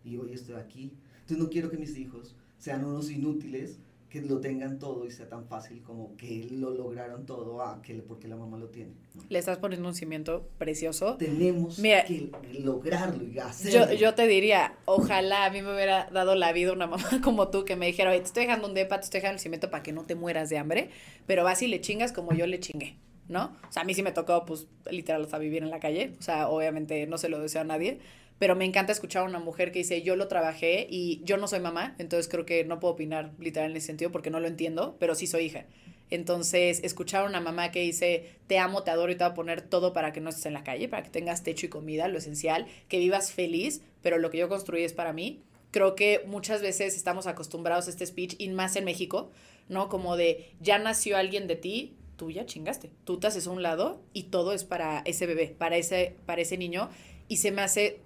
y hoy estoy aquí. Entonces no quiero que mis hijos sean unos inútiles que lo tengan todo y sea tan fácil como que lo lograron todo a que porque la mamá lo tiene. Le estás poniendo un cimiento precioso. Tenemos que lograrlo y hacerlo. Yo, yo te diría, ojalá a mí me hubiera dado la vida una mamá como tú que me dijera, oye, te estoy dejando un depa, te estoy dejando el cimiento para que no te mueras de hambre, pero vas y le chingas como yo le chingué. ¿No? O sea, a mí sí me tocó, pues, literal, sea, vivir en la calle. O sea, obviamente no se lo deseo a nadie pero me encanta escuchar a una mujer que dice, yo lo trabajé y yo no soy mamá, entonces creo que no puedo opinar literal en ese sentido porque no lo entiendo, pero sí soy hija. Entonces, escuchar a una mamá que dice, te amo, te adoro y te voy a poner todo para que no estés en la calle, para que tengas techo y comida, lo esencial, que vivas feliz, pero lo que yo construí es para mí. Creo que muchas veces estamos acostumbrados a este speech, y más en México, ¿no? Como de, ya nació alguien de ti, tú ya chingaste. Tú te haces a un lado y todo es para ese bebé, para ese, para ese niño. Y se me hace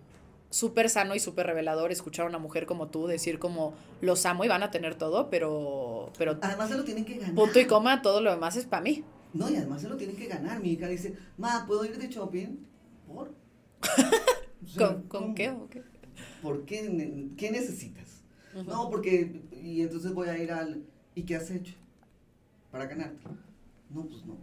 súper sano y súper revelador escuchar a una mujer como tú decir como los amo y van a tener todo, pero... pero además se lo tienen que ganar. Punto y coma, todo lo demás es para mí. No, y además se lo tienen que ganar. Mi hija dice, ma, ¿puedo ir de shopping? ¿Por? ¿Con, qué o qué? ¿Por qué? ¿Qué necesitas? No, porque... Y entonces voy a ir al... ¿Y qué has hecho? Para ganarte. No, pues no.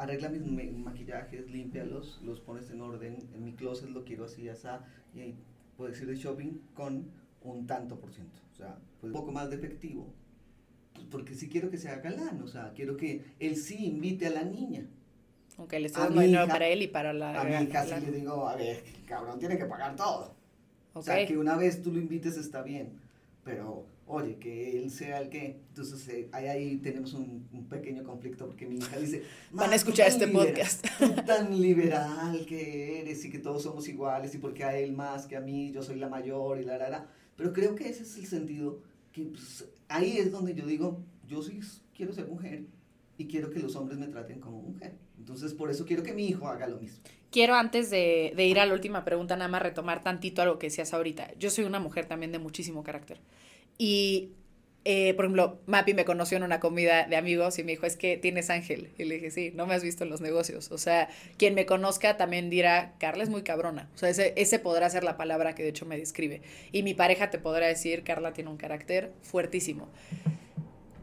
Arregla mis maquillajes, límpialos, los pones en orden. En mi closet lo quiero así, así y ahí puedes ir de shopping con un tanto por ciento, o sea, pues un poco más de efectivo, pues porque sí quiero que sea galán, o sea, quiero que él sí invite a la niña. Aunque le esté dando dinero para él y para la... A mí casi le digo, a ver, cabrón, tiene que pagar todo. O sea, que una vez tú lo invites está bien, pero oye, que él sea el que. Entonces, eh, ahí, ahí tenemos un, un, pequeño conflicto porque mi hija dice: Van a escuchar este podcast. Tú tan liberal que eres y que todos somos iguales y porque a él más que a mí, yo soy la mayor y la, la, la. Pero creo que ese es el sentido que pues, ahí es donde yo digo: Yo sí quiero ser mujer y quiero que los hombres me traten como mujer. Entonces, por eso quiero que mi hijo haga lo mismo. Quiero antes de, de ir a la última pregunta, nada más retomar tantito algo que decías ahorita. Yo soy una mujer también de muchísimo carácter. Y, eh, por ejemplo, Mapi me conoció en una comida de amigos y me dijo, es que tienes ángel. Y le dije, sí, no me has visto en los negocios. O sea, quien me conozca también dirá, Carla es muy cabrona. O sea, ese, ese podrá ser la palabra que de hecho me describe. Y mi pareja te podrá decir, Carla tiene un carácter fuertísimo.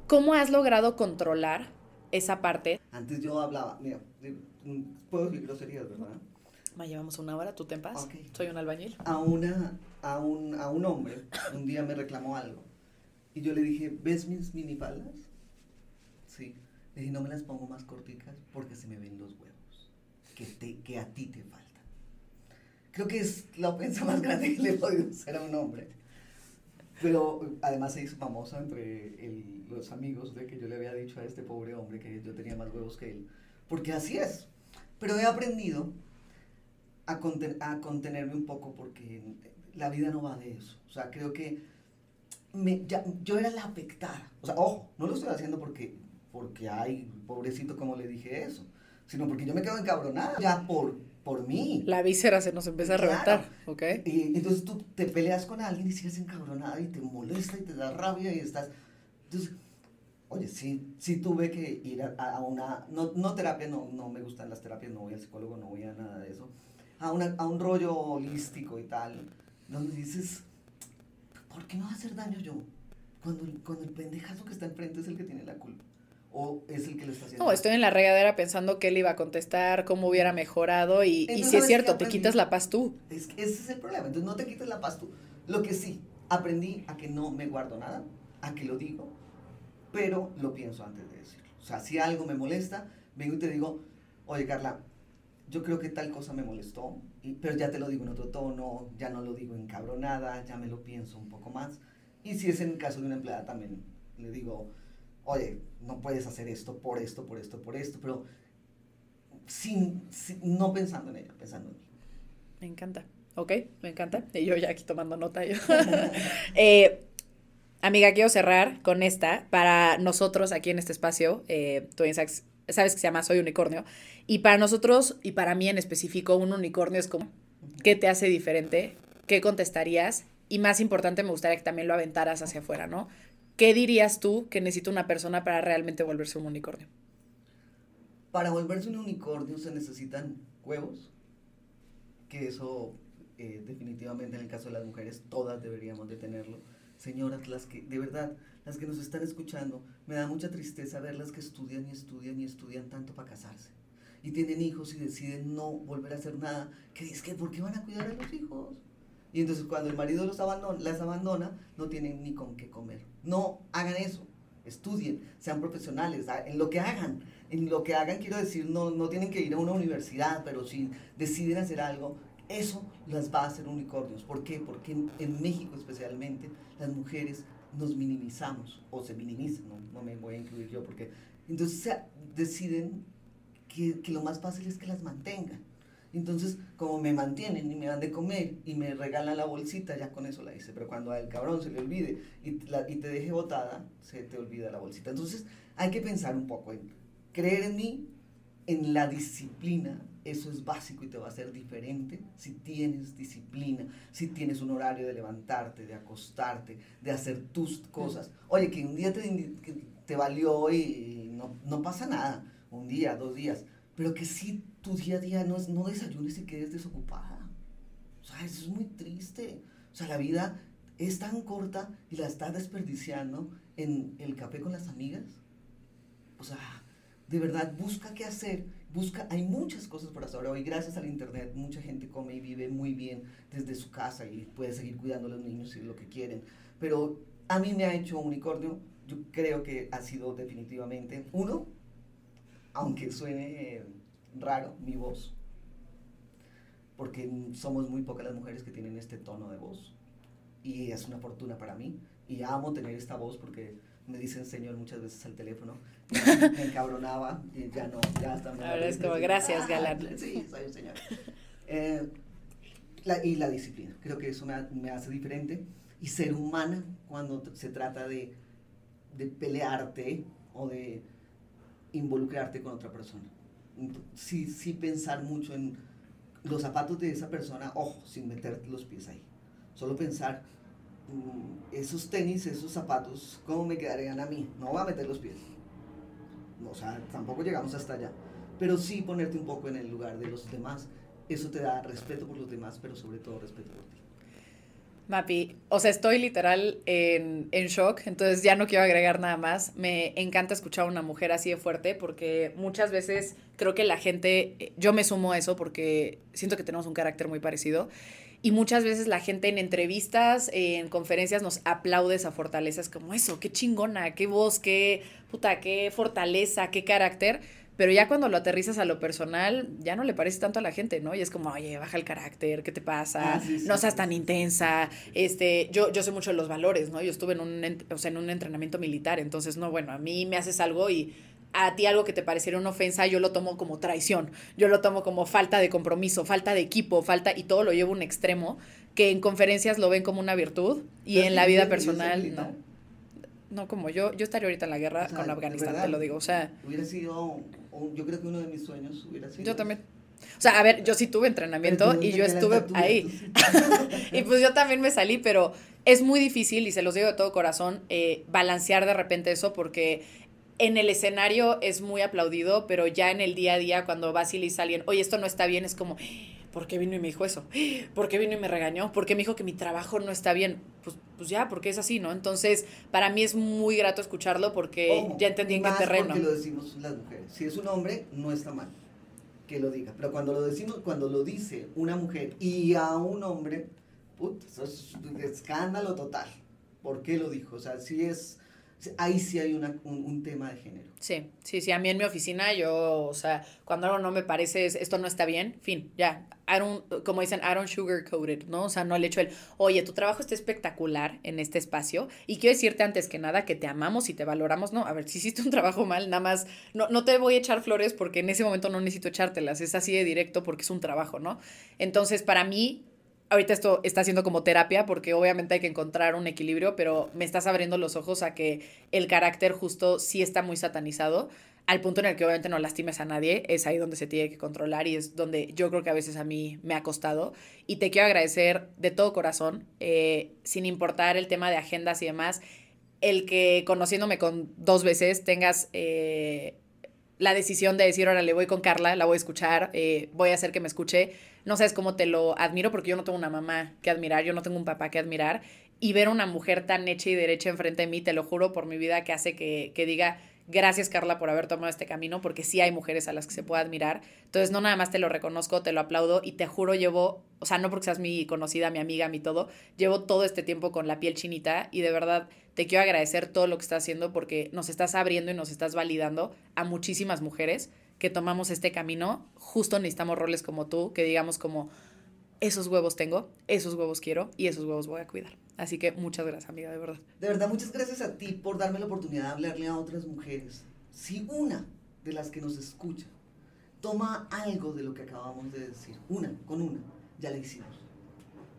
¿Cómo has logrado controlar esa parte? Antes yo hablaba, mira, puedo decir groserías, ¿verdad? Ma, llevamos una hora, tú te en paz. Soy un albañil. A, una, a, un, a un hombre, un día me reclamó algo. Y yo le dije, ¿ves mis minifaldas? Sí. Le dije, no me las pongo más corticas porque se me ven los huevos. Que, te, que a ti te faltan. Creo que es la ofensa más grande que le he podido hacer a un hombre. Pero además se hizo famosa entre el, los amigos de que yo le había dicho a este pobre hombre que yo tenía más huevos que él. Porque así es. Pero he aprendido a, a contenerme un poco porque la vida no va de eso. O sea, creo que me, ya, yo era la afectada. O sea, ojo, no lo estoy haciendo porque, porque, ay, pobrecito, como le dije eso, sino porque yo me quedo encabronada ya por, por mí. La víscera se nos empieza a reventar, ¿ok? Y entonces tú te peleas con alguien y sigues encabronada y te molesta y te da rabia y estás... Entonces, oye, sí, sí tuve que ir a, una... No, no terapia, no, no me gustan las terapias, no voy al psicólogo, no voy a nada de eso. A, una, a un rollo holístico y tal, donde dices ¿por qué me va a hacer daño yo? Cuando, cuando el pendejazo que está enfrente es el que tiene la culpa. ¿O es el que le está haciendo? No, estoy en la regadera pensando que él iba a contestar, cómo hubiera mejorado y, y si es cierto, te quitas la paz tú. Es ese es el problema, entonces no te quites la paz tú. Lo que sí, aprendí a que no me guardo nada, a que lo digo, pero lo pienso antes de decirlo. O sea, si algo me molesta, vengo y te digo, oye Carla, yo creo que tal cosa me molestó, pero ya te lo digo en otro tono, ya no lo digo encabronada, ya me lo pienso un poco más. Y si es en el caso de una empleada también le digo, oye, no puedes hacer esto por esto, por esto, por esto, pero sin, no pensando en ella, pensando en mí. Me encanta. Ok, me encanta. Y yo ya aquí tomando nota. Yo. eh, amiga, quiero cerrar con esta. Para nosotros aquí en este espacio, eh, Twin Sachs sabes que se llama Soy Unicornio. Y para nosotros, y para mí en específico, un unicornio es como, ¿qué te hace diferente? ¿Qué contestarías? Y más importante, me gustaría que también lo aventaras hacia afuera, ¿no? ¿Qué dirías tú que necesita una persona para realmente volverse un unicornio? Para volverse un unicornio se necesitan huevos, que eso eh, definitivamente en el caso de las mujeres todas deberíamos de tenerlo. Señoras, las que, de verdad, las que nos están escuchando, me da mucha tristeza verlas que estudian y estudian y estudian tanto para casarse. Y tienen hijos y deciden no volver a hacer nada. Que es que, ¿por qué van a cuidar a los hijos? Y entonces cuando el marido los abandona, las abandona, no tienen ni con qué comer. No hagan eso. Estudien, sean profesionales, en lo que hagan. En lo que hagan, quiero decir, no, no tienen que ir a una universidad, pero si deciden hacer algo, eso las va a hacer unicornios. ¿Por qué? Porque en, México especialmente las mujeres nos minimizamos o se minimizan, no, me voy a incluir yo porque entonces deciden que, que, lo más fácil es que las mantengan. Entonces, como me mantienen y me dan de comer y me regalan la bolsita, ya con eso la hice. Pero cuando al cabrón se le olvide y, y te deje botada, se te olvida la bolsita. Entonces, hay que pensar un poco en creer en mí, en la disciplina, eso es básico y te va a hacer diferente si tienes disciplina, si tienes un horario de levantarte, de acostarte, de hacer tus cosas. Oye, que un día te, te valió y no, no, pasa nada, un día, dos días, pero que si tu día a día no, no desayunes y quedes desocupada. O sea, eso es muy triste. O sea, la vida es tan corta y la estás desperdiciando en el café con las amigas. O sea, de verdad, busca qué hacer busca, hay muchas cosas por hacer hoy, gracias al internet, mucha gente come y vive muy bien desde su casa y puede seguir cuidando a los niños si es lo que quieren. Pero a mí me ha hecho unicornio, yo creo que ha sido definitivamente uno, aunque suene eh, raro, mi voz, porque somos muy pocas las mujeres que tienen este tono de voz. Y es una fortuna para mí. Y amo tener esta voz porque me dicen señor muchas veces al teléfono, me encabronaba y ya no, ya hasta me... Ahora es como, gracias, galán. Sí, soy un señor. Eh, y la disciplina, creo que eso me, me, hace diferente. Y ser humana cuando se trata de, de pelearte o de involucrarte con otra persona. Sí, sí pensar mucho en los zapatos de esa persona, ojo, sin meter los pies ahí. Solo pensar esos tenis, esos zapatos, ¿cómo me quedarían a mí? No voy a meter los pies. O sea, tampoco llegamos hasta allá. Pero sí ponerte un poco en el lugar de los demás. Eso te da respeto por los demás, pero sobre todo respeto por ti. Mapi, o sea, estoy literal en, en, shock, entonces ya no quiero agregar nada más. Me encanta escuchar a una mujer así de fuerte porque muchas veces creo que la gente, yo me sumo a eso porque siento que tenemos un carácter muy parecido y muchas veces la gente en entrevistas, en conferencias nos aplaude esa fortaleza. Es como eso, qué chingona, qué voz, qué puta, qué fortaleza, qué carácter. Pero ya cuando lo aterrizas a lo personal, ya no le parece tanto a la gente, ¿no? Y es como, oye, baja el carácter, ¿qué te pasa? Ah, no seas tan intensa. Este, yo, yo sé mucho de los valores, ¿no? Yo estuve en un, o sea, en un entrenamiento militar, entonces, no, bueno, a mí me haces algo y a ti algo que te pareciera una ofensa, yo lo tomo como traición, yo lo tomo como falta de compromiso, falta de equipo, falta, y todo lo llevo a un extremo, que en conferencias lo ven como una virtud y en la vida personal no. No, como yo, yo estaría ahorita en la guerra con Afganistán, te lo digo, o sea. Hubiera sido, yo creo que uno de mis sueños hubiera sido. Yo también. O sea, a ver, yo sí tuve entrenamiento y yo estuve ahí. y pues yo también me salí, pero es muy difícil, y se los digo de todo corazón, eh, balancear de repente eso porque en el escenario es muy aplaudido, pero ya en el día a día, cuando vas y le dices a alguien, oye, esto no está bien, es como, ¿por qué vino y me dijo eso? ¿Por qué vino y me regañó? ¿Por qué me dijo que mi trabajo no está bien? Pues, pues ya, porque es así, ¿no? Entonces, para mí es muy grato escucharlo porque ya entendí en qué terreno. Porque lo decimos las mujeres. Si es un hombre, no está mal que lo diga. Pero cuando lo decimos, cuando lo dice una mujer y a un hombre, put, eso es escándalo total. ¿Por qué lo dijo? O sea, si es ahí sí hay una, un, tema de género. Sí, sí, sí, a mí en mi oficina yo, o sea, cuando algo no me parece, esto no está bien, fin, ya, I como dicen, I don't sugarcoat ¿no? O sea, no le echo el, oye, tu trabajo está espectacular en este espacio y quiero decirte antes que nada que te amamos y te valoramos, ¿no? A ver, si hiciste un trabajo mal, nada más, no, no te voy a echar flores porque en ese momento no necesito echártelas, es así de directo porque es un trabajo, ¿no? Entonces, para mí, ahorita esto está siendo como terapia porque obviamente hay que encontrar un equilibrio, pero me estás abriendo los ojos a que el carácter justo sí está muy satanizado, al punto en el que obviamente no lastimes a nadie, es ahí donde se tiene que controlar y es donde yo creo que a veces a mí me ha costado. Y te quiero agradecer de todo corazón, eh, sin importar el tema de agendas y demás, el que conociéndome con dos veces tengas... Eh, la decisión de decir, ahora le voy con Carla, la voy a escuchar, eh, voy a hacer que me escuche. No sabes cómo te lo admiro porque yo no tengo una mamá que admirar, yo no tengo un papá que admirar. Y ver una mujer tan hecha y derecha enfrente de mí, te lo juro por mi vida, que hace que, que diga, Gracias, Carla, por haber tomado este camino, porque sí hay mujeres a las que se puede admirar. Entonces, no nada más te lo reconozco, te lo aplaudo y te juro, llevo, o sea, no porque seas mi conocida, mi amiga, mi todo, llevo todo este tiempo con la piel chinita y de verdad te quiero agradecer todo lo que estás haciendo porque nos estás abriendo y nos estás validando a muchísimas mujeres que tomamos este camino. Justo necesitamos roles como tú, que digamos como, esos huevos tengo, esos huevos quiero y esos huevos voy a cuidar. Así que muchas gracias, amiga, de verdad. De verdad, muchas gracias a ti por darme la oportunidad de hablarle a otras mujeres. Si una de las que nos escucha toma algo de lo que acabamos de decir, una, con una, ya la hicimos.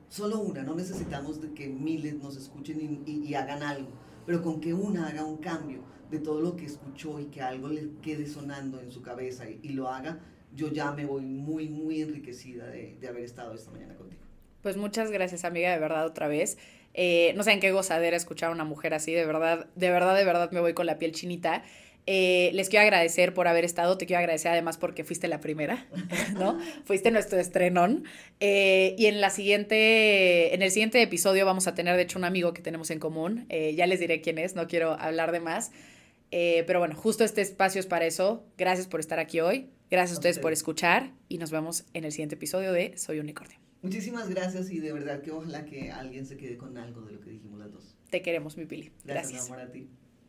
Solo una, no necesitamos de que miles nos escuchen y, y hagan algo, pero con que una haga un cambio de todo lo que escuchó y que algo le quede sonando en su cabeza y, lo haga, yo ya me voy muy, muy enriquecida de, de haber estado esta mañana contigo. Pues muchas gracias, amiga, de verdad, otra vez. Eh, no sé en qué gozadera escuchar a una mujer así, de verdad, de verdad, de verdad me voy con la piel chinita. Eh, les quiero agradecer por haber estado, te quiero agradecer además porque fuiste la primera, ¿no? fuiste nuestro estrenón. Eh, y en la siguiente, en el siguiente episodio vamos a tener, de hecho, un amigo que tenemos en común. ya les diré quién es, no quiero hablar de más. Pero bueno, justo este espacio es para eso. Gracias por estar aquí hoy. Gracias a ustedes por escuchar y nos vemos en el siguiente episodio de Soy Unicornio. Muchísimas gracias y de verdad que ojalá que alguien se quede con algo de lo que dijimos las dos. Te queremos, mi Pili. Gracias. gracias. amor a ti.